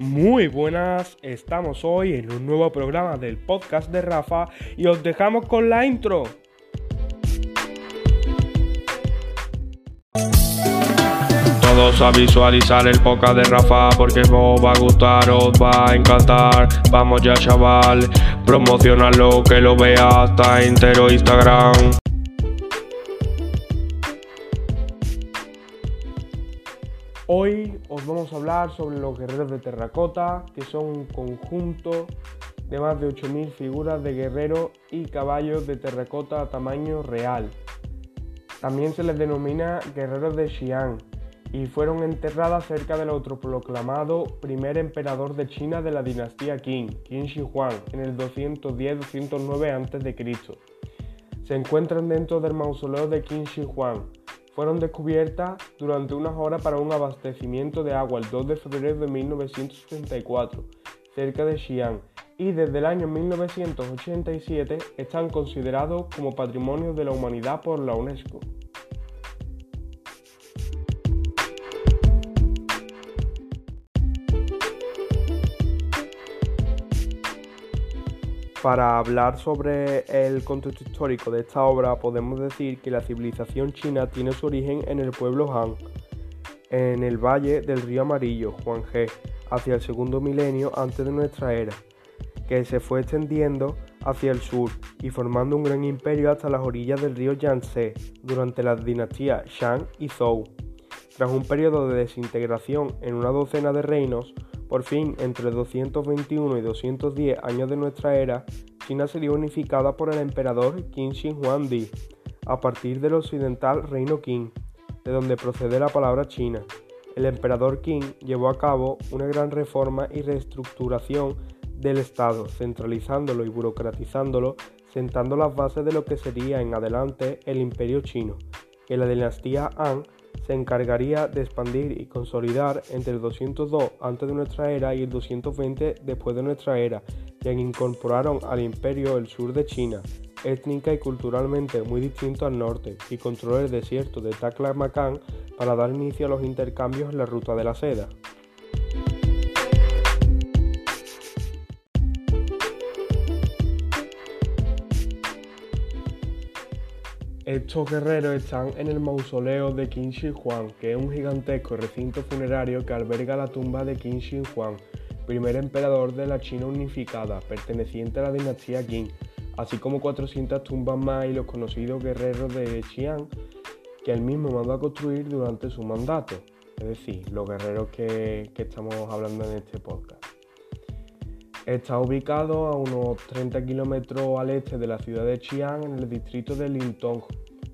Muy buenas, estamos hoy en un nuevo programa del podcast de Rafa y os dejamos con la intro. Todos a visualizar el podcast de Rafa porque os va a gustar, os va a encantar. Vamos ya chaval, promocionarlo que lo vea hasta entero Instagram. Hoy os vamos a hablar sobre los guerreros de terracota, que son un conjunto de más de 8.000 figuras de guerreros y caballos de terracota a tamaño real. También se les denomina guerreros de Xi'an y fueron enterradas cerca del autoproclamado primer emperador de China de la dinastía Qin, Qin Shi en el 210-209 a.C. Se encuentran dentro del mausoleo de Qin Shi fueron descubiertas durante unas horas para un abastecimiento de agua el 2 de febrero de 1974, cerca de Xi'an, y desde el año 1987 están considerados como Patrimonio de la Humanidad por la UNESCO. Para hablar sobre el contexto histórico de esta obra, podemos decir que la civilización china tiene su origen en el pueblo Han, en el valle del río Amarillo, Huanghe, hacia el segundo milenio antes de nuestra era, que se fue extendiendo hacia el sur y formando un gran imperio hasta las orillas del río Yangtze durante las dinastías Shang y Zhou. Tras un periodo de desintegración en una docena de reinos, por fin, entre 221 y 210 años de nuestra era, China sería unificada por el emperador Qin Shi Huangdi, a partir del occidental reino Qin, de donde procede la palabra China. El emperador Qin llevó a cabo una gran reforma y reestructuración del Estado, centralizándolo y burocratizándolo, sentando las bases de lo que sería en adelante el imperio chino, que la dinastía Han se encargaría de expandir y consolidar entre el 202 antes de nuestra era y el 220 después de nuestra era, ya que incorporaron al imperio el sur de China, étnica y culturalmente muy distinto al norte, y controló el desierto de Taklamakan para dar inicio a los intercambios en la ruta de la seda. Estos guerreros están en el mausoleo de Qin Shi Huang, que es un gigantesco recinto funerario que alberga la tumba de Qin Shi Huang, primer emperador de la China unificada, perteneciente a la dinastía Qin, así como 400 tumbas más y los conocidos guerreros de Xi'an que él mismo mandó a construir durante su mandato, es decir, los guerreros que, que estamos hablando en este podcast. Está ubicado a unos 30 kilómetros al este de la ciudad de Xi'an, en el distrito de Lintong,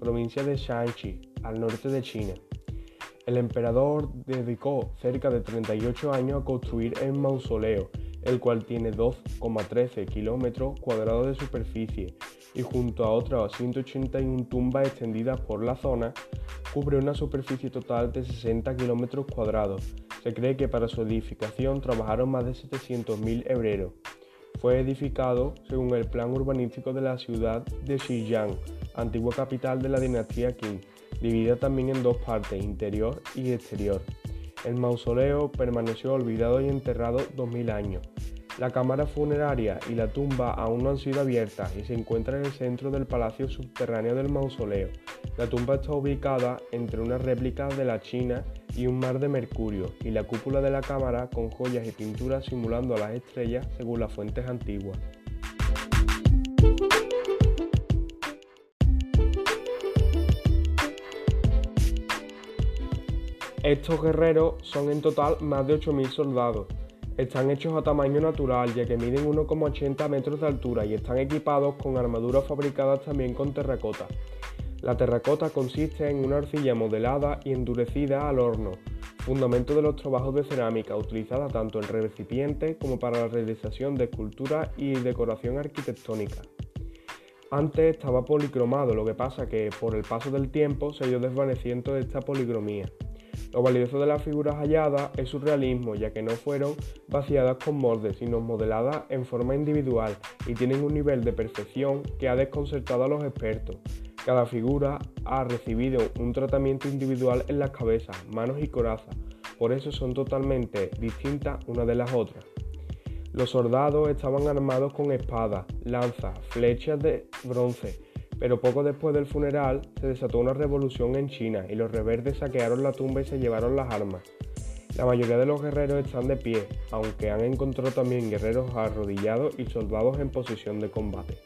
provincia de Shanxi, al norte de China. El emperador dedicó cerca de 38 años a construir el mausoleo, el cual tiene 2,13 kilómetros cuadrados de superficie y junto a otras 181 tumbas extendidas por la zona, cubre una superficie total de 60 kilómetros cuadrados. Se cree que para su edificación trabajaron más de 700.000 hebreros. Fue edificado según el plan urbanístico de la ciudad de Xiyang, antigua capital de la dinastía Qing, dividida también en dos partes, interior y exterior. El mausoleo permaneció olvidado y enterrado 2000 años. La cámara funeraria y la tumba aún no han sido abiertas y se encuentra en el centro del palacio subterráneo del mausoleo. La tumba está ubicada entre una réplica de la China y un mar de mercurio, y la cúpula de la cámara con joyas y pinturas simulando a las estrellas según las fuentes antiguas. Estos guerreros son en total más de 8.000 soldados. Están hechos a tamaño natural ya que miden 1,80 metros de altura y están equipados con armaduras fabricadas también con terracota. La terracota consiste en una arcilla modelada y endurecida al horno, fundamento de los trabajos de cerámica utilizada tanto en recipientes como para la realización de esculturas y decoración arquitectónica. Antes estaba policromado, lo que pasa que por el paso del tiempo se ha ido desvaneciendo esta policromía. Lo valioso de las figuras halladas es su realismo, ya que no fueron vaciadas con moldes, sino modeladas en forma individual y tienen un nivel de perfección que ha desconcertado a los expertos. Cada figura ha recibido un tratamiento individual en las cabezas, manos y corazas, por eso son totalmente distintas una de las otras. Los soldados estaban armados con espadas, lanzas, flechas de bronce, pero poco después del funeral se desató una revolución en China y los rebeldes saquearon la tumba y se llevaron las armas. La mayoría de los guerreros están de pie, aunque han encontrado también guerreros arrodillados y soldados en posición de combate.